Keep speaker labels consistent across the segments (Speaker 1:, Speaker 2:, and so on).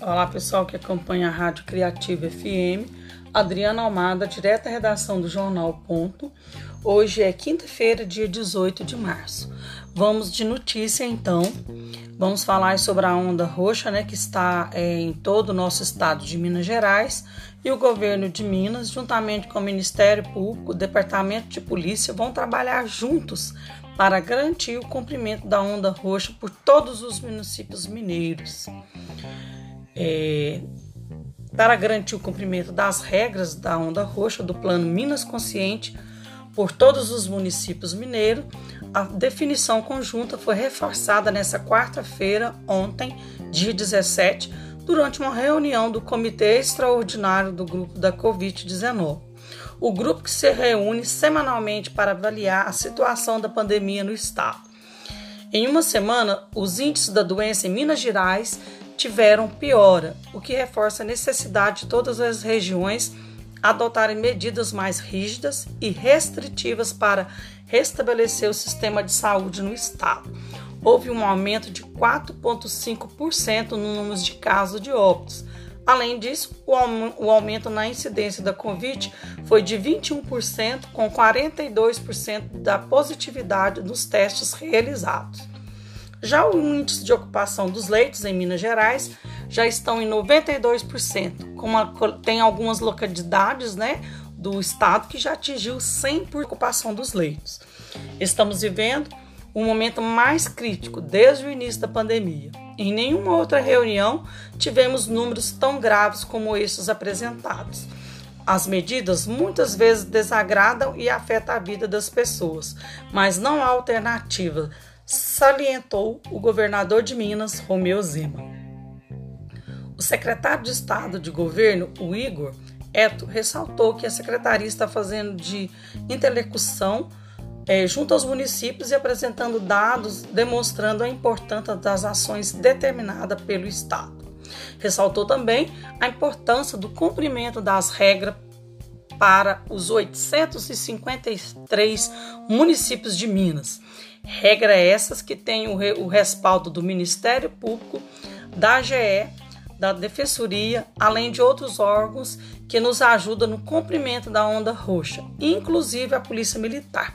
Speaker 1: Olá pessoal que acompanha a Rádio Criativa FM, Adriana Almada, direta redação do Jornal Ponto. Hoje é quinta-feira, dia 18 de março. Vamos de notícia então. Vamos falar sobre a onda roxa, né, que está é, em todo o nosso estado de Minas Gerais e o governo de Minas, juntamente com o Ministério Público, o Departamento de Polícia, vão trabalhar juntos para garantir o cumprimento da onda roxa por todos os municípios mineiros. É, para garantir o cumprimento das regras da onda roxa do Plano Minas Consciente por todos os municípios mineiros, a definição conjunta foi reforçada nesta quarta-feira, ontem, dia 17, durante uma reunião do Comitê Extraordinário do Grupo da Covid-19. O grupo que se reúne semanalmente para avaliar a situação da pandemia no estado. Em uma semana, os índices da doença em Minas Gerais tiveram piora, o que reforça a necessidade de todas as regiões adotarem medidas mais rígidas e restritivas para restabelecer o sistema de saúde no estado. Houve um aumento de 4,5% no número de casos de óbitos. Além disso, o aumento na incidência da Covid foi de 21%, com 42% da positividade dos testes realizados. Já o índice de ocupação dos leitos em Minas Gerais já estão em 92%, como tem algumas localidades, né, do estado que já atingiu 100% por ocupação dos leitos. Estamos vivendo um momento mais crítico desde o início da pandemia. Em nenhuma outra reunião tivemos números tão graves como estes apresentados. As medidas muitas vezes desagradam e afetam a vida das pessoas, mas não há alternativa salientou o governador de Minas, Romeu Zema. O secretário de Estado de Governo, o Igor Eto, ressaltou que a secretaria está fazendo de interlocução é, junto aos municípios e apresentando dados demonstrando a importância das ações determinadas pelo Estado. Ressaltou também a importância do cumprimento das regras para os 853 municípios de Minas Regra essas que têm o, re, o respaldo do Ministério Público, da AGE, da Defensoria, além de outros órgãos que nos ajudam no cumprimento da onda roxa, inclusive a Polícia Militar.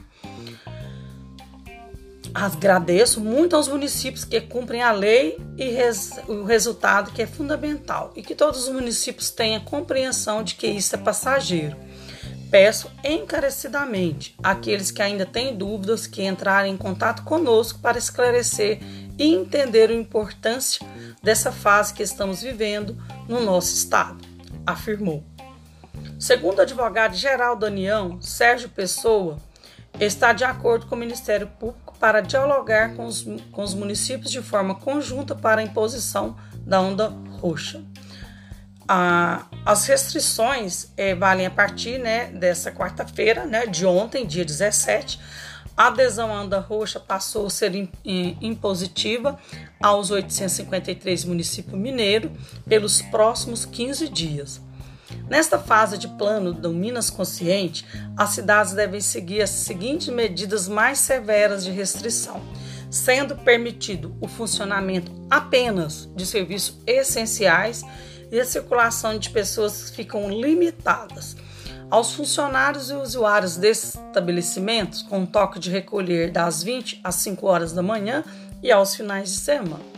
Speaker 1: Agradeço muito aos municípios que cumprem a lei e res, o resultado que é fundamental e que todos os municípios tenham compreensão de que isso é passageiro Peço encarecidamente àqueles que ainda têm dúvidas que entrarem em contato conosco para esclarecer e entender a importância dessa fase que estamos vivendo no nosso estado, afirmou. Segundo o advogado-geral da União, Sérgio Pessoa, está de acordo com o Ministério Público para dialogar com os, com os municípios de forma conjunta para a imposição da onda roxa as restrições é, valem a partir né, dessa quarta-feira, né, de ontem, dia 17. A adesão à onda roxa passou a ser impositiva aos 853 municípios mineiros pelos próximos 15 dias. Nesta fase de plano do Minas Consciente, as cidades devem seguir as seguintes medidas mais severas de restrição, sendo permitido o funcionamento apenas de serviços essenciais e a circulação de pessoas ficam limitadas. Aos funcionários e usuários desses estabelecimentos, com toque de recolher das 20 às 5 horas da manhã e aos finais de semana.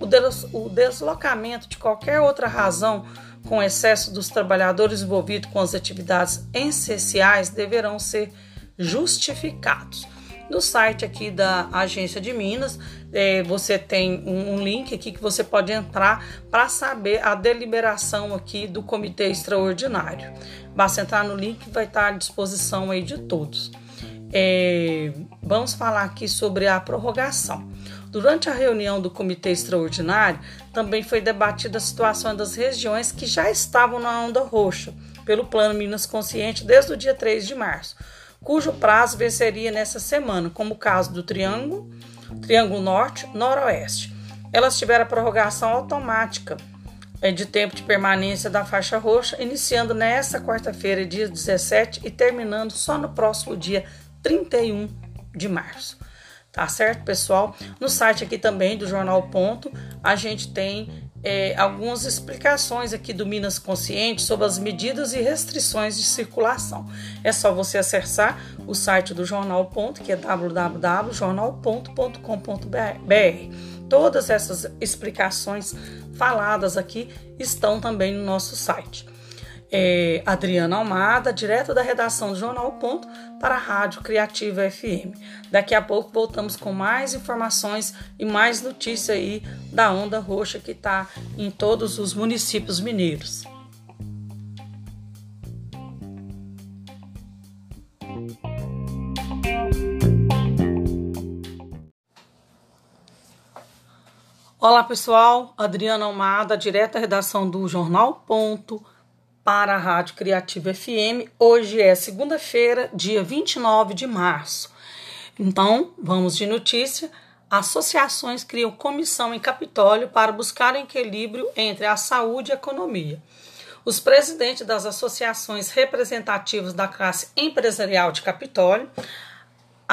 Speaker 1: O deslocamento de qualquer outra razão com excesso dos trabalhadores envolvidos com as atividades essenciais deverão ser justificados no site aqui da Agência de Minas. É, você tem um, um, link aqui que você pode entrar para saber a deliberação aqui do Comitê Extraordinário. Basta entrar no link que vai estar à disposição aí de todos. É, vamos falar aqui sobre a prorrogação. Durante a reunião do Comitê Extraordinário, também foi debatida a situação das regiões que já estavam na onda roxa, pelo Plano Minas Consciente desde o dia 3 de março cujo prazo venceria nessa semana, como o caso do Triângulo, Triângulo Norte, Noroeste. Elas tiveram a prorrogação automática é, de tempo de permanência da faixa roxa, iniciando nesta quarta-feira, dia 17, e terminando só no próximo dia 31 de março. Tá certo, pessoal? No site aqui também do Jornal Ponto, a gente tem é, algumas explicações aqui do Minas Consciente sobre as medidas e restrições de circulação. É só você acessar o site do Jornal Ponto, que é www.jornalponto.com.br. Todas essas explicações faladas aqui estão também no nosso site é, Adriana Almada, direto da redação do Jornal Ponto, para a Rádio Criativa FM. Daqui a pouco voltamos com mais informações e mais notícias aí da onda roxa que está em todos os municípios mineiros. Olá pessoal, Adriana Almada, direto da redação do Jornal Ponto para a Rádio Criativa FM. Hoje é segunda-feira, dia 29 de março. Então, vamos de notícia. Associações criam comissão em Capitólio para buscar equilíbrio entre a saúde e a economia. Os presidentes das associações representativas da classe empresarial de Capitólio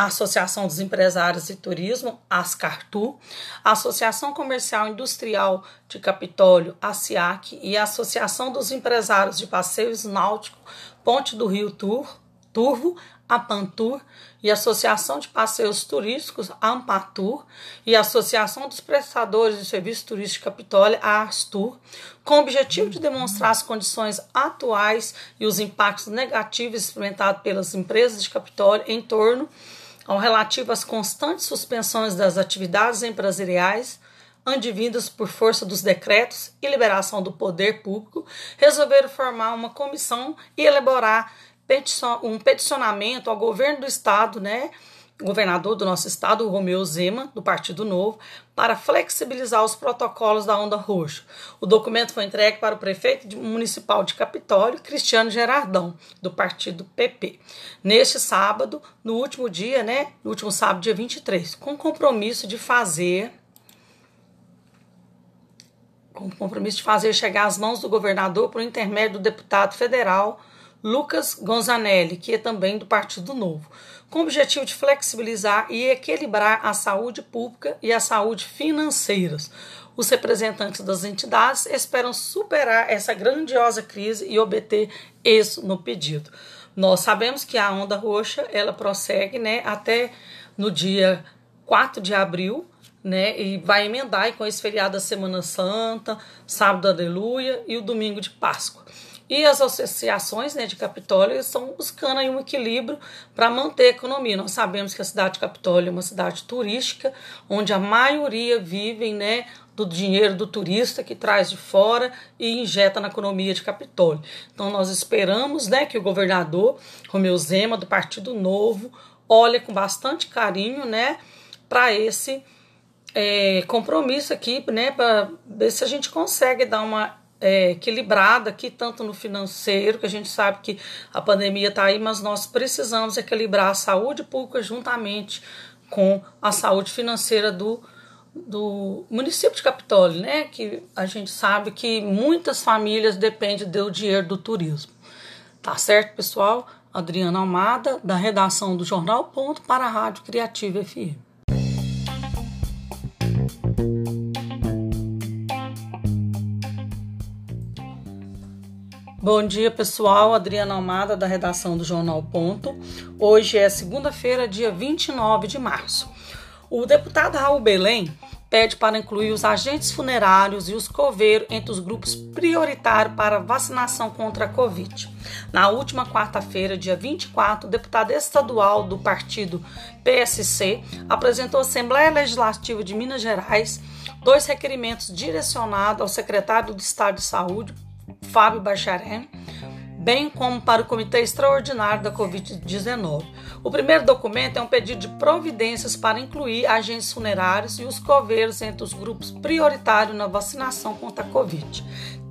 Speaker 1: Associação dos Empresários de Turismo, ASCARTU, Associação Comercial Industrial de Capitólio, ASIAC, e Associação dos Empresários de Passeios Náuticos, Ponte do Rio Tur, Turvo, a Pantur, e Associação de Passeios Turísticos, Ampatur, e Associação dos Prestadores de Serviços Turísticos Capitólio, Astur, com o objetivo de demonstrar as condições atuais e os impactos negativos experimentados pelas empresas de Capitólio em torno ao relativo às constantes suspensões das atividades empresariais, advindas por força dos decretos e liberação do poder público, resolveram formar uma comissão e elaborar um peticionamento ao governo do estado, né, governador do nosso estado, Romeu Zema, do Partido Novo, para flexibilizar os protocolos da onda roxa. O documento foi entregue para o prefeito municipal de Capitólio, Cristiano Gerardão, do Partido PP, neste sábado, no último dia, né, no último sábado, dia 23, com compromisso de fazer com compromisso de fazer chegar às mãos do governador por intermédio do deputado federal Lucas Gonzanelli, que é também do Partido Novo, com o objetivo de flexibilizar e equilibrar a saúde pública e a saúde financeiras. Os representantes das entidades esperam superar essa grandiosa crise e obter isso no pedido. Nós sabemos que a onda roxa ela prossegue né, até no dia 4 de abril, né, e vai emendar com esse feriado da Semana Santa, sábado aleluia e o domingo de Páscoa. E as associações né, de Capitólio estão buscando aí um equilíbrio para manter a economia. Nós sabemos que a cidade de Capitólio é uma cidade turística, onde a maioria vivem né, do dinheiro do turista que traz de fora e injeta na economia de Capitólio. Então nós esperamos né, que o governador Romeu Zema, do Partido Novo, olhe com bastante carinho né, para esse é, compromisso aqui, né, para ver se a gente consegue dar uma é, equilibrada aqui, tanto no financeiro, que a gente sabe que a pandemia está aí, mas nós precisamos equilibrar a saúde pública juntamente com a saúde financeira do, do município de Capitólio, né? Que a gente sabe que muitas famílias dependem do dinheiro do turismo. Tá certo, pessoal? Adriana Almada, da redação do Jornal Ponto para a Rádio Criativa FM. Bom dia, pessoal. Adriana Almada, da redação do Jornal Ponto. Hoje é segunda-feira, dia 29 de março. O deputado Raul Belém pede para incluir os agentes funerários e os coveiros entre os grupos prioritários para vacinação contra a Covid. Na última quarta-feira, dia 24, o deputado estadual do partido PSC apresentou à Assembleia Legislativa de Minas Gerais dois requerimentos direcionados ao secretário do Estado de Saúde, Fábio Bacharé, bem como para o Comitê Extraordinário da Covid-19. O primeiro documento é um pedido de providências para incluir agentes funerários e os coveiros entre os grupos prioritários na vacinação contra a Covid,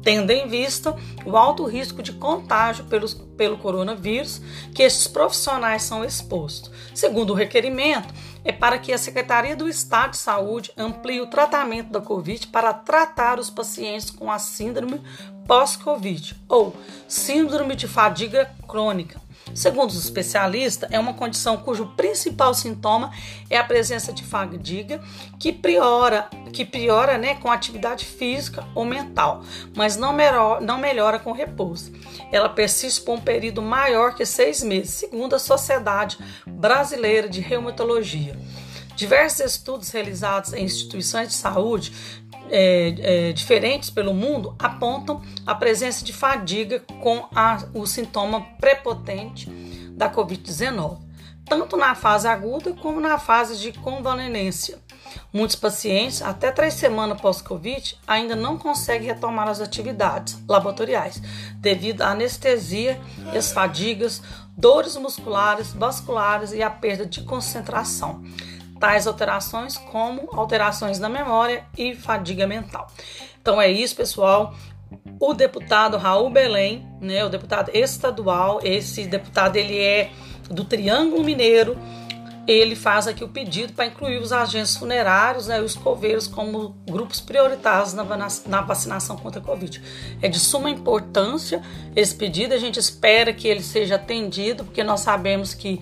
Speaker 1: tendo em vista o alto risco de contágio pelos, pelo coronavírus que estes profissionais são expostos. Segundo o requerimento, é para que a Secretaria do Estado de Saúde amplie o tratamento da Covid para tratar os pacientes com a síndrome pós-Covid ou síndrome de fadiga crônica, Segundo os especialistas, é uma condição cujo principal sintoma é a presença de fadiga, que priora, que priora né, com atividade física ou mental, mas não, melhor, não melhora com repouso. Ela persiste por um período maior que seis meses, segundo a Sociedade Brasileira de Reumatologia. Diversos estudos realizados em instituições de saúde é, é, diferentes pelo mundo apontam a presença de fadiga com a, o sintoma prepotente da Covid-19, tanto na fase aguda como na fase de convalescência. Muitos pacientes, até três semanas pós-Covid, ainda não conseguem retomar as atividades laboratoriais devido à anestesia as fadigas, dores musculares, vasculares e a perda de concentração tais alterações como alterações na memória e fadiga mental. Então é isso, pessoal. O deputado Raul Belém, né, o deputado estadual, esse deputado ele é do Triângulo Mineiro, ele faz aqui o pedido para incluir os agentes funerários né, e os coveiros como grupos prioritários na, na, vacinação contra a Covid. É de suma importância esse pedido, a gente espera que ele seja atendido, porque nós sabemos que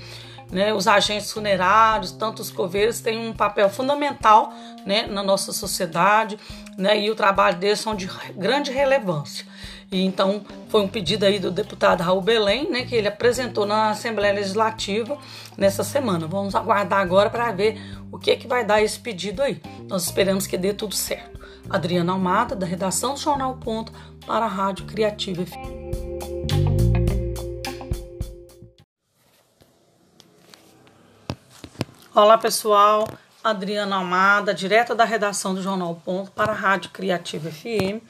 Speaker 1: né, os agentes funerários, tanto os coveiros, têm um papel fundamental né, na nossa sociedade né, e o trabalho deles são de grande relevância. E então foi um pedido aí do deputado Raul Belém, né, que ele apresentou na Assembleia Legislativa nessa semana. Vamos aguardar agora para ver o que, é que vai dar esse pedido aí. Nós esperamos que dê tudo certo. Adriana Almada, da redação do Jornal Ponto, para a Rádio Criativa. Olá pessoal, Adriana Almada, direto da redação do Jornal Ponto para a Rádio Criativa FM.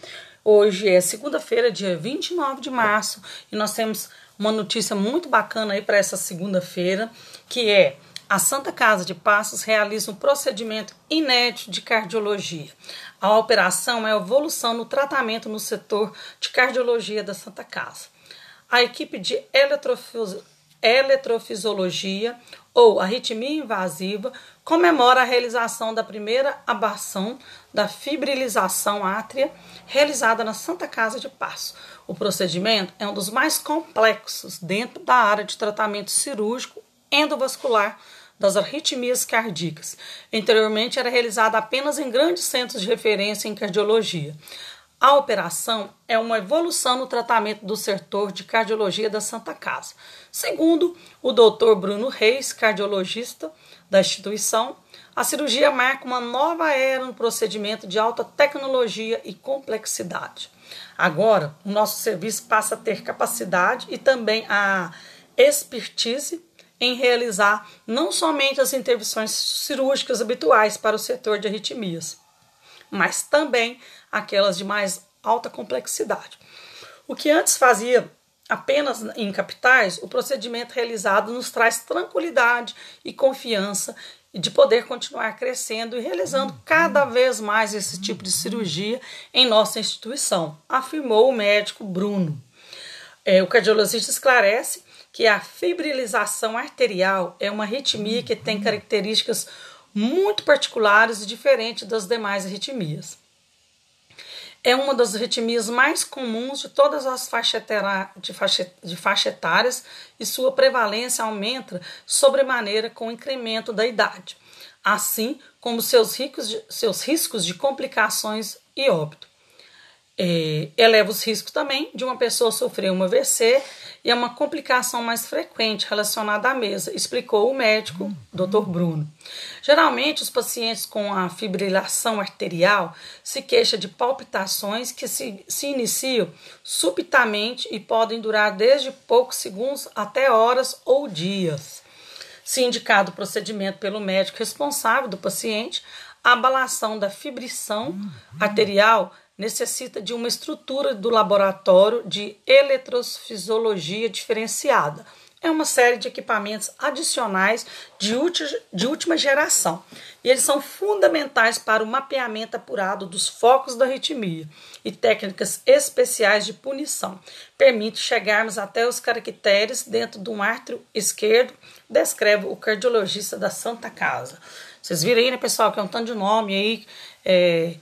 Speaker 1: Hoje é segunda-feira, dia 29 de março, e nós temos uma notícia muito bacana aí para essa segunda-feira, que é a Santa Casa de Passos realiza um procedimento inédito de cardiologia. A operação é a evolução no tratamento no setor de cardiologia da Santa Casa. A equipe de eletrofisiologia ou arritmia invasiva, comemora a realização da primeira abação da fibrilização átria realizada na Santa Casa de Passo. O procedimento é um dos mais complexos dentro da área de tratamento cirúrgico endovascular das arritmias cardíacas. Anteriormente era realizada apenas em grandes centros de referência em cardiologia. A operação é uma evolução no tratamento do setor de cardiologia da Santa Casa. Segundo o Dr. Bruno Reis, cardiologista da instituição, a cirurgia marca uma nova era no procedimento de alta tecnologia e complexidade. Agora, o nosso serviço passa a ter capacidade e também a expertise em realizar não somente as intervenções cirúrgicas habituais para o setor de arritmias, mas também aquelas de mais alta complexidade. O que antes fazia apenas em capitais, o procedimento realizado nos traz tranquilidade e confiança de poder continuar crescendo e realizando cada vez mais esse tipo de cirurgia em nossa instituição, afirmou o médico Bruno. É, o cardiologista esclarece que a fibrilização arterial é uma arritmia que tem características muito particulares e diferentes das demais arritmias. É uma das arritmias mais comuns de todas as faixas faixa, faixa etárias e sua prevalência aumenta sobremaneira com o incremento da idade, assim como seus, ricos, seus riscos de complicações e óbito. É, eleva os riscos também de uma pessoa sofrer uma AVC e é uma complicação mais frequente relacionada à mesa, explicou o médico Dr. Bruno. Geralmente, os pacientes com a fibrilação arterial se queixam de palpitações que se, se iniciam subitamente e podem durar desde poucos segundos até horas ou dias. Se indicado o procedimento pelo médico responsável do paciente, a abalação da fibrição arterial necessita de uma estrutura do laboratório de eletrofisiologia diferenciada. É uma série de equipamentos adicionais de, de última geração. E eles são fundamentais para o mapeamento apurado dos focos da arritmia e técnicas especiais de punição. Permite chegarmos até os caracteres dentro de um ártrio esquerdo, descreve o cardiologista da Santa Casa. Vocês viram aí, né, pessoal, que é um tanto de nome aí. É,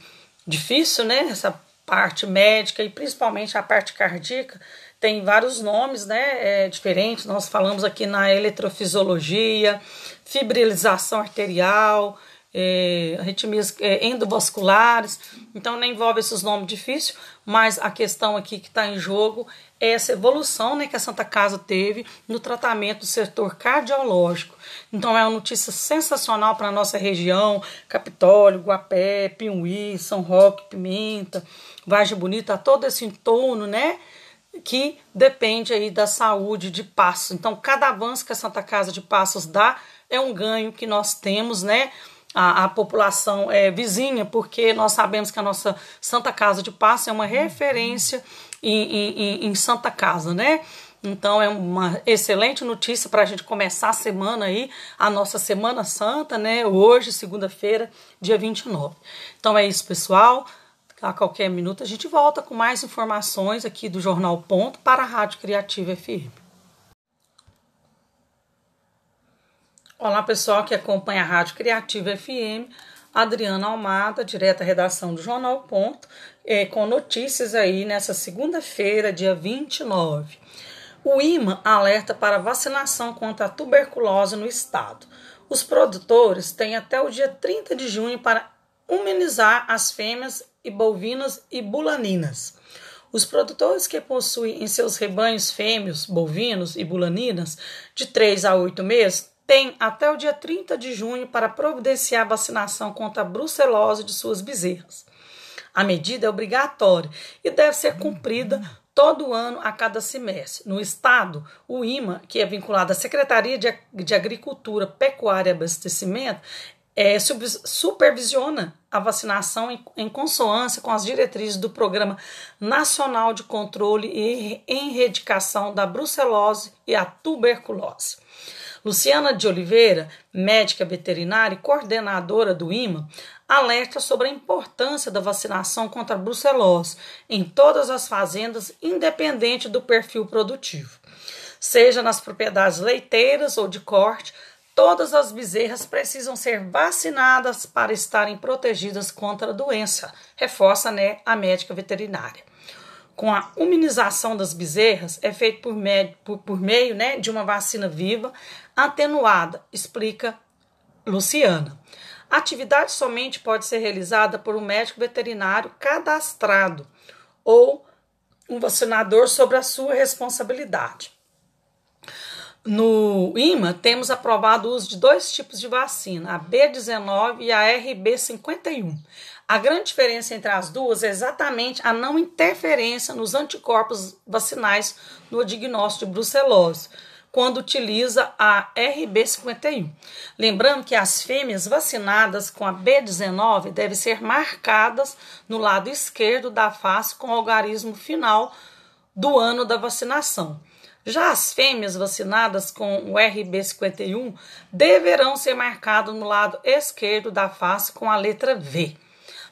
Speaker 1: difícil, né? Essa parte médica e principalmente a parte cardíaca tem vários nomes né, é, diferentes. Nós falamos aqui na eletrofisiologia, fibrilização arterial, é, arritmias é, endovasculares. Então, não envolve esses nomes difíceis, mas a questão aqui que está em jogo é essa evolução né, que a Santa Casa teve no tratamento do setor cardiológico. Então, é uma notícia sensacional para a nossa região: Capitólio, Guapé, Piuí, São Roque, Pimenta, Vargem Bonita, todo esse entorno, né? que depende aí da saúde de Passos. Então, cada avanço que a Santa Casa de Passos dá é um ganho que nós temos, né? A, a população é vizinha, porque nós sabemos que a nossa Santa Casa de Passos é uma referência em, em, em Santa Casa, né? Então é uma excelente notícia para a gente começar a semana aí, a nossa Semana Santa, né? Hoje, segunda-feira, dia 29. Então é isso, pessoal. A qualquer minuto a gente volta com mais informações aqui do Jornal Ponto para a Rádio Criativa FM. Olá, pessoal que acompanha a Rádio Criativa FM. Adriana Almada, direta redação do Jornal Ponto, é, com notícias aí nessa segunda-feira, dia 29. O IMA alerta para vacinação contra a tuberculose no estado. Os produtores têm até o dia 30 de junho para imunizar as fêmeas e bovinas e bulaninas. Os produtores que possuem em seus rebanhos fêmeos, bovinos e bulaninas de 3 a 8 meses têm até o dia 30 de junho para providenciar a vacinação contra a brucelose de suas bezerras. A medida é obrigatória e deve ser cumprida todo ano a cada semestre. No estado, o IMA, que é vinculado à Secretaria de Agricultura, Pecuária e Abastecimento, é, supervisiona a vacinação em, em, consoância com as diretrizes do Programa Nacional de Controle e Erradicação da Brucelose e a Tuberculose. Luciana de Oliveira, médica veterinária e coordenadora do IMA, alerta sobre a importância da vacinação contra a brucelose em todas as fazendas, independente do perfil produtivo. Seja nas propriedades leiteiras ou de corte, Todas as bezerras precisam ser vacinadas para estarem protegidas contra a doença, reforça né, a médica veterinária. Com a imunização das bezerras é feito por, meio, por, por meio né, de uma vacina viva atenuada, explica Luciana. A atividade somente pode ser realizada por um médico veterinário cadastrado ou um vacinador sobre a sua responsabilidade. No IMA, temos aprovado o uso de dois tipos de vacina, a B19 e a RB51. A grande diferença entre as duas é exatamente a não interferência nos anticorpos vacinais no diagnóstico de brucelose, quando utiliza a RB51. Lembrando que as fêmeas vacinadas com a B19 devem ser marcadas no lado esquerdo da face com o algarismo final do ano da vacinação. Já as fêmeas vacinadas com o RB51 deverão ser marcadas no lado esquerdo da face com a letra V.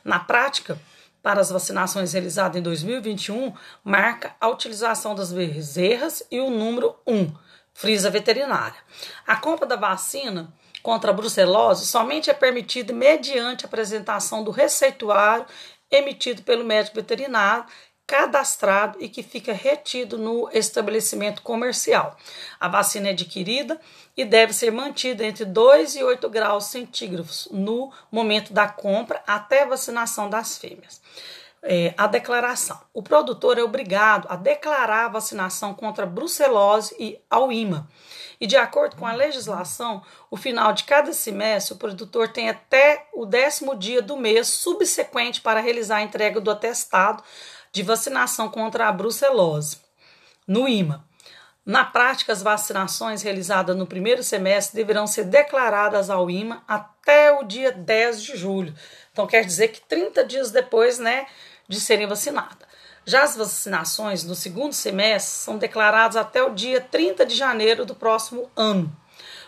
Speaker 1: Na prática, para as vacinações realizadas em 2021, marca a utilização das bezerras e o número 1, frisa veterinária. A compra da vacina contra a brucelose somente é permitida mediante apresentação do receituário emitido pelo médico veterinário cadastrado e que fica retido no estabelecimento comercial. A vacina é adquirida e deve ser mantida entre 2 e 8 graus centígrados no momento da compra até a vacinação das fêmeas. É, a declaração. O produtor é obrigado a declarar a vacinação contra a brucelose e ao IMA. E de acordo com a legislação, o final de cada semestre, o produtor tem até o décimo dia do mês subsequente para realizar a entrega do atestado de vacinação contra a brucelose, no IMA. Na prática, as vacinações realizadas no primeiro semestre deverão ser declaradas ao IMA até o dia 10 de julho. Então, quer dizer que 30 dias depois né, de serem vacinadas. Já as vacinações no segundo semestre são declaradas até o dia 30 de janeiro do próximo ano.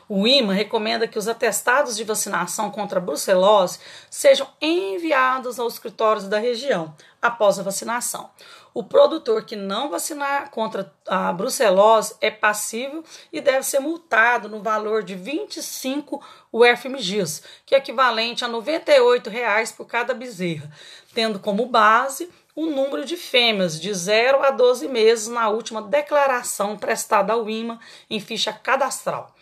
Speaker 1: O IMA recomenda que os atestados de vacinação contra a brucelose sejam enviados aos escritórios da região após a vacinação. O produtor que não vacinar contra a brucelose é passível e deve ser multado no valor de 25 UFMGs, que é equivalente a 98 reais por cada bezerra, tendo como base o número de fêmeas de 0 a 12 meses na última declaração prestada ao IMA em ficha cadastral.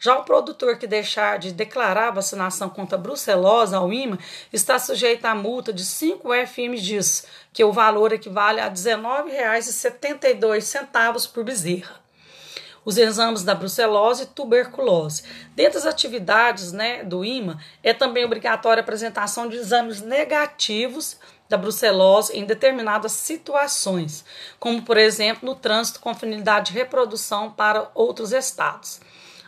Speaker 1: Já o produtor que deixar de declarar vacinação contra a brucelose ao IMA está sujeito à multa de 5 FMGs, que o valor equivale a R$ 19,72 por bezerra os exames da brucelose e tuberculose. Dentre as atividades né, do IMA, é também obrigatória a apresentação de exames negativos da brucelose em determinadas situações, como por exemplo no trânsito com finalidade de reprodução para outros estados.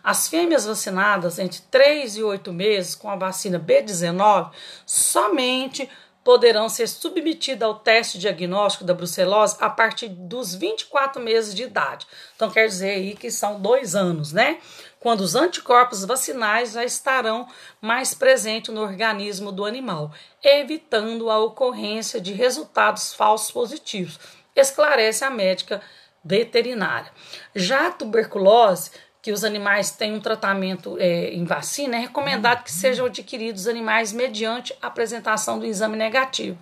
Speaker 1: As fêmeas vacinadas entre 3 e 8 meses com a vacina B19 somente poderão ser submetidas ao teste diagnóstico da brucelose a partir dos 24 meses de idade. Então, quer dizer aí que são dois anos, né? Quando os anticorpos vacinais já estarão mais presentes no organismo do animal, evitando a ocorrência de resultados falsos positivos, esclarece a médica veterinária. Já a tuberculose que os animais têm um tratamento é, em vacina, é recomendado que sejam adquiridos animais mediante apresentação do exame negativo.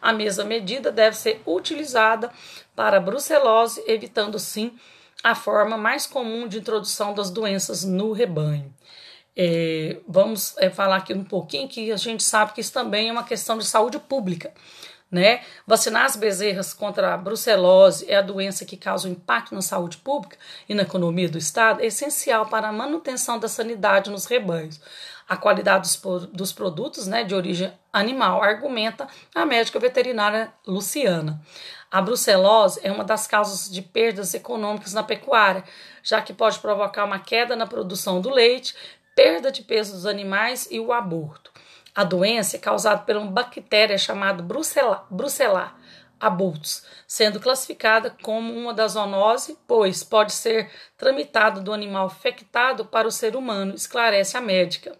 Speaker 1: A mesma medida deve ser utilizada para brucelose, evitando sim a forma mais comum de introdução das doenças no rebanho. É, vamos é, falar aqui um pouquinho que a gente sabe que isso também é uma questão de saúde pública né? Vacinar as bezerras contra a brucelose é a doença que causa um impacto na saúde pública e na economia do Estado, é essencial para a manutenção da sanidade nos rebanhos. A qualidade dos, dos produtos né, de origem animal, argumenta a médica veterinária Luciana. A brucelose é uma das causas de perdas econômicas na pecuária, já que pode provocar uma queda na produção do leite, perda de peso dos animais e o aborto. A doença é causada por uma bactéria chamada Brucella, Brucellar abortos, sendo classificada como uma da zoonose, pois pode ser tramitado do animal infectado para o ser humano, esclarece a médica.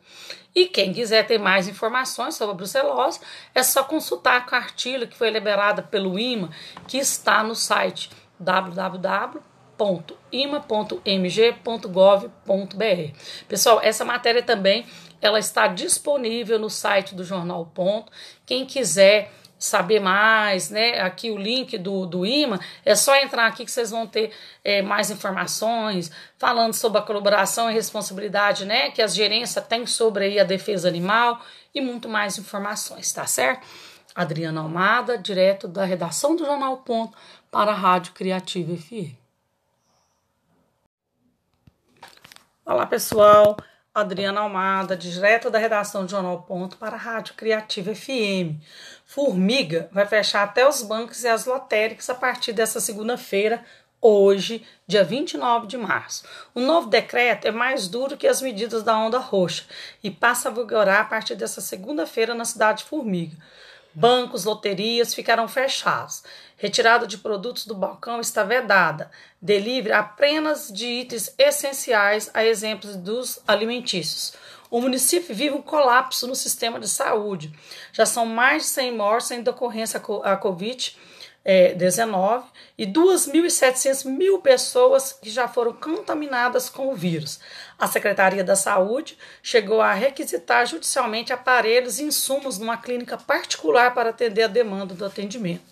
Speaker 1: E quem quiser ter mais informações sobre a brucelose, é só consultar a cartilha que foi liberada pelo IMA, que está no site www.ima.mg.gov.br. Pessoal, essa matéria também ela está disponível no site do Jornal Ponto. Quem quiser saber mais, né? Aqui o link do, do IMA, é só entrar aqui que vocês vão ter é, mais informações, falando sobre a colaboração e responsabilidade, né? Que as gerências têm sobre aí a defesa animal e muito mais informações, tá certo? Adriana Almada, direto da redação do Jornal Ponto para a Rádio Criativa FM. Olá, pessoal. Adriana Almada, direto da redação do Jornal Ponto para a Rádio Criativa FM. Formiga vai fechar até os bancos e as lotéricas a partir dessa segunda-feira, hoje, dia 29 de março. O novo decreto é mais duro que as medidas da onda roxa e passa a vigorar a partir dessa segunda-feira na cidade de Formiga. Bancos, loterias ficarão fechados. Retirada de produtos do balcão está vedada. Delivery apenas de itens essenciais, a exemplos dos alimentícios. O município vive um colapso no sistema de saúde. Já são mais de 100 mortes em decorrência à Covid é, 19 e 2.700 mil pessoas que já foram contaminadas com o vírus. A Secretaria da Saúde chegou a requisitar judicialmente aparelhos e insumos numa clínica particular para atender a demanda do atendimento.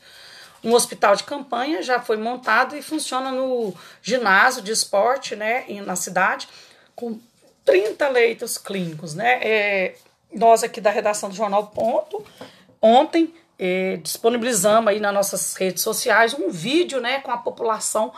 Speaker 1: Um hospital de campanha já foi montado e funciona no ginásio de esporte né, na cidade, com 30 leitos clínicos. Né? É, nós aqui da redação do Jornal Ponto, ontem é, disponibilizamos aí nas nossas redes sociais um vídeo né, com a população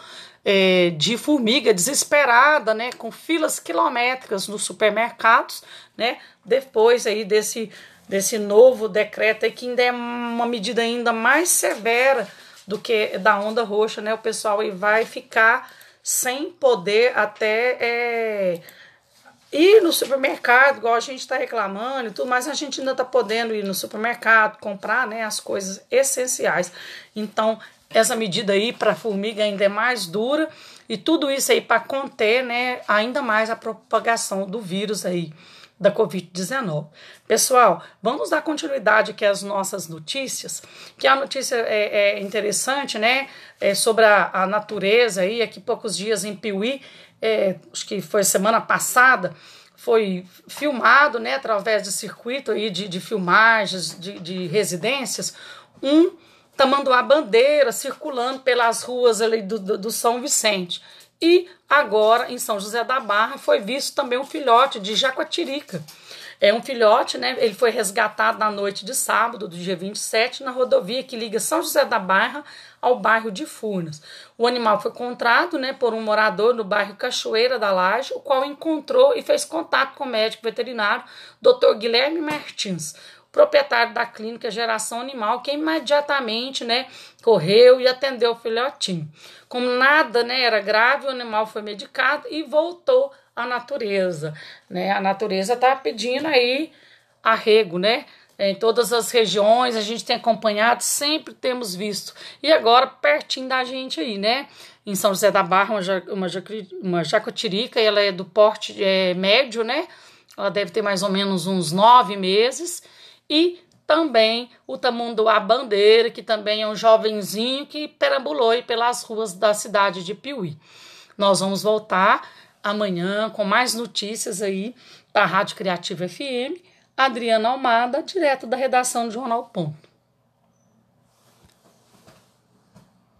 Speaker 1: é, de formiga desesperada, né, com filas quilométricas nos supermercados, né, depois aí desse, desse novo decreto aí, que ainda é uma medida ainda mais severa do que da onda roxa, né, o pessoal aí vai ficar sem poder até é, Ir no supermercado, igual a gente está reclamando e tudo, mas a gente ainda está podendo ir no supermercado, comprar né, as coisas essenciais. Então, essa medida aí para a formiga ainda é mais dura e tudo isso aí para conter né, ainda mais a propagação do vírus aí da Covid-19. Pessoal, vamos dar continuidade aqui às nossas notícias, que a notícia é, é interessante, né? É sobre a, a natureza aí, aqui poucos dias em Piuí, é, acho que foi semana passada, foi filmado, né, através de circuito aí de, de filmagens de, de residências, um tamanduá bandeira circulando pelas ruas ali do, do, do São Vicente. E agora, em São José da Barra, foi visto também um filhote de jacuatirica. É um filhote, né? Ele foi resgatado na noite de sábado, do dia 27, na rodovia que liga São José da Barra ao bairro de Furnas. O animal foi encontrado, né, por um morador no bairro Cachoeira da Laje, o qual encontrou e fez contato com o médico veterinário, Dr. Guilherme Martins proprietário da clínica Geração Animal, que imediatamente, né, correu e atendeu o filhotinho. Como nada, né, era grave, o animal foi medicado e voltou à natureza, né? A natureza está pedindo aí arrego, né? Em todas as regiões a gente tem acompanhado, sempre temos visto. E agora pertinho da gente aí, né? Em São José da Barra, uma, uma, uma jacotirica, ela é do porte é, médio, né? Ela deve ter mais ou menos uns nove meses e também o Tamunduá Bandeira, que também é um jovenzinho que perambulou pelas ruas da cidade de Piuí. Nós vamos voltar amanhã com mais notícias aí da Rádio Criativa FM. Adriana Almada, direto da redação do Jornal Ponto.